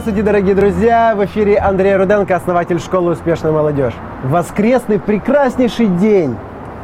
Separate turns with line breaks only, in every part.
Здравствуйте, дорогие друзья! В эфире Андрей Руденко, основатель школы «Успешная молодежь». Воскресный прекраснейший день.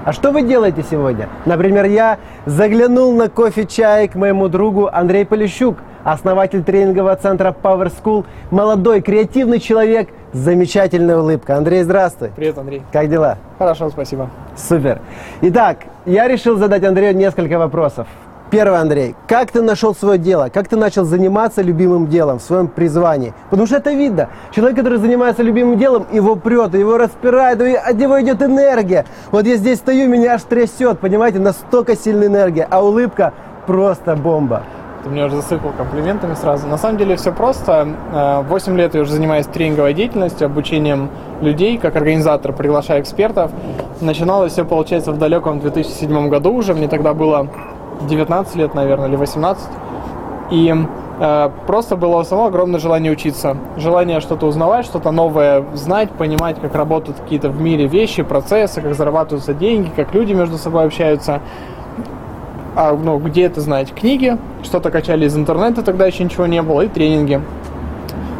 А что вы делаете сегодня? Например, я заглянул на кофе-чай к моему другу Андрей Полищук, основатель тренингового центра Power School, молодой, креативный человек, замечательная улыбка. Андрей, здравствуй.
Привет, Андрей.
Как дела?
Хорошо, спасибо.
Супер. Итак, я решил задать Андрею несколько вопросов. Первый, Андрей, как ты нашел свое дело? Как ты начал заниматься любимым делом в своем призвании? Потому что это видно. Человек, который занимается любимым делом, его прет, его распирает, от него идет энергия. Вот я здесь стою, меня аж трясет, понимаете, настолько сильная энергия. А улыбка просто бомба.
Ты меня уже засыпал комплиментами сразу. На самом деле все просто. Э, восемь лет я уже занимаюсь тренинговой деятельностью, обучением людей, как организатор, приглашая экспертов. Начиналось все, получается, в далеком 2007 году уже. Мне тогда было 19 лет, наверное, или 18. И э, просто было само огромное желание учиться. Желание что-то узнавать, что-то новое знать, понимать, как работают какие-то в мире вещи, процессы, как зарабатываются деньги, как люди между собой общаются. А, ну, где это знать? Книги, что-то качали из интернета, тогда еще ничего не было, и тренинги.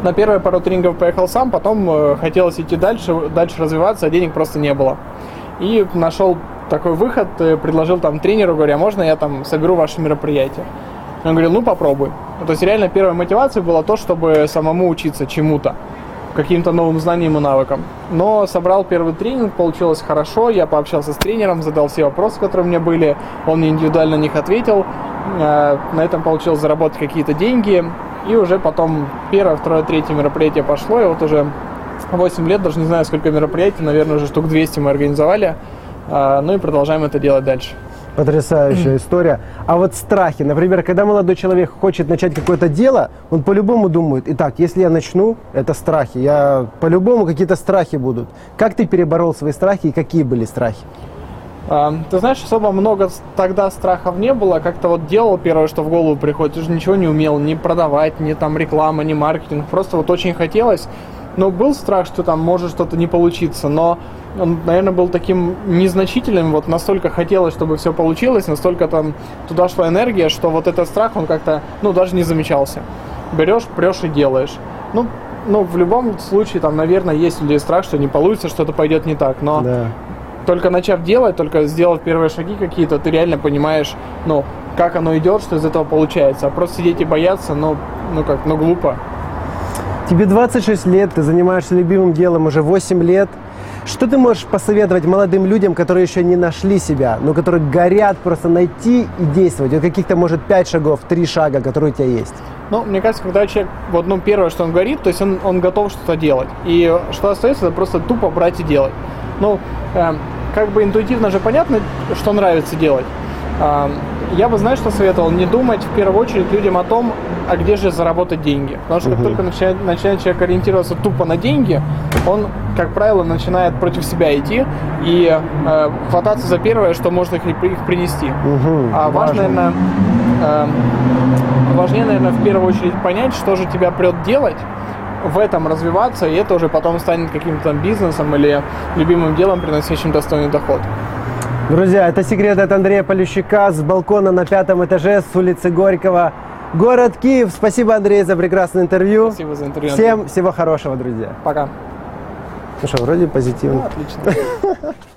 На первые пару тренингов поехал сам, потом э, хотелось идти дальше, дальше развиваться, а денег просто не было. И нашел такой выход, предложил там тренеру, говоря, «А можно я там соберу ваше мероприятие? Он говорил, ну попробуй. То есть реально первая мотивация была то, чтобы самому учиться чему-то, каким-то новым знаниям и навыкам. Но собрал первый тренинг, получилось хорошо, я пообщался с тренером, задал все вопросы, которые у меня были, он мне индивидуально на них ответил. Э, на этом получилось заработать какие-то деньги, и уже потом первое, второе, третье мероприятие пошло, и вот уже 8 лет, даже не знаю, сколько мероприятий, наверное, уже штук 200 мы организовали. А, ну и продолжаем это делать дальше.
Потрясающая история. А вот страхи, например, когда молодой человек хочет начать какое-то дело, он по-любому думает, итак, если я начну, это страхи, я по-любому какие-то страхи будут. Как ты переборол свои страхи и какие были страхи?
А, ты знаешь, особо много тогда страхов не было. Как-то вот делал первое, что в голову приходит. Ты же ничего не умел, ни продавать, ни там реклама, ни маркетинг. Просто вот очень хотелось. Но был страх, что там может что-то не получиться. Но он, наверное, был таким незначительным, вот настолько хотелось, чтобы все получилось, настолько там туда шла энергия, что вот этот страх, он как-то, ну, даже не замечался. Берешь, прешь и делаешь. Ну, ну, в любом случае, там, наверное, есть у людей страх, что не получится, что-то пойдет не так, но да. только начав делать, только сделав первые шаги какие-то, ты реально понимаешь, ну, как оно идет, что из этого получается. А просто сидеть и бояться, ну, ну как, ну, глупо.
Тебе 26 лет, ты занимаешься любимым делом уже 8 лет – что ты можешь посоветовать молодым людям, которые еще не нашли себя, но которые горят просто найти и действовать? Вот каких-то, может, пять шагов, три шага, которые у тебя есть.
Ну, мне кажется, когда человек, вот, ну, первое, что он говорит, то есть он, он готов что-то делать. И что остается, это просто тупо брать и делать. Ну, э, как бы интуитивно же понятно, что нравится делать. Э, я бы, знаешь, что советовал? Не думать в первую очередь людям о том, а где же заработать деньги. Потому что как только начинает, начинает человек ориентироваться тупо на деньги, он, как правило, начинает против себя идти и э, хвататься за первое, что может их, их принести.
Угу,
а важно, наверное, э, важнее, наверное, в первую очередь понять, что же тебя прет делать, в этом развиваться, и это уже потом станет каким-то там бизнесом или любимым делом, приносящим достойный доход.
Друзья, это секрет от Андрея Полющика с балкона на пятом этаже с улицы Горького. Город Киев. Спасибо, Андрей, за прекрасное интервью.
Спасибо за интервью.
Всем всего хорошего, друзья.
Пока.
Ну что, вроде позитивно.
Ну, отлично.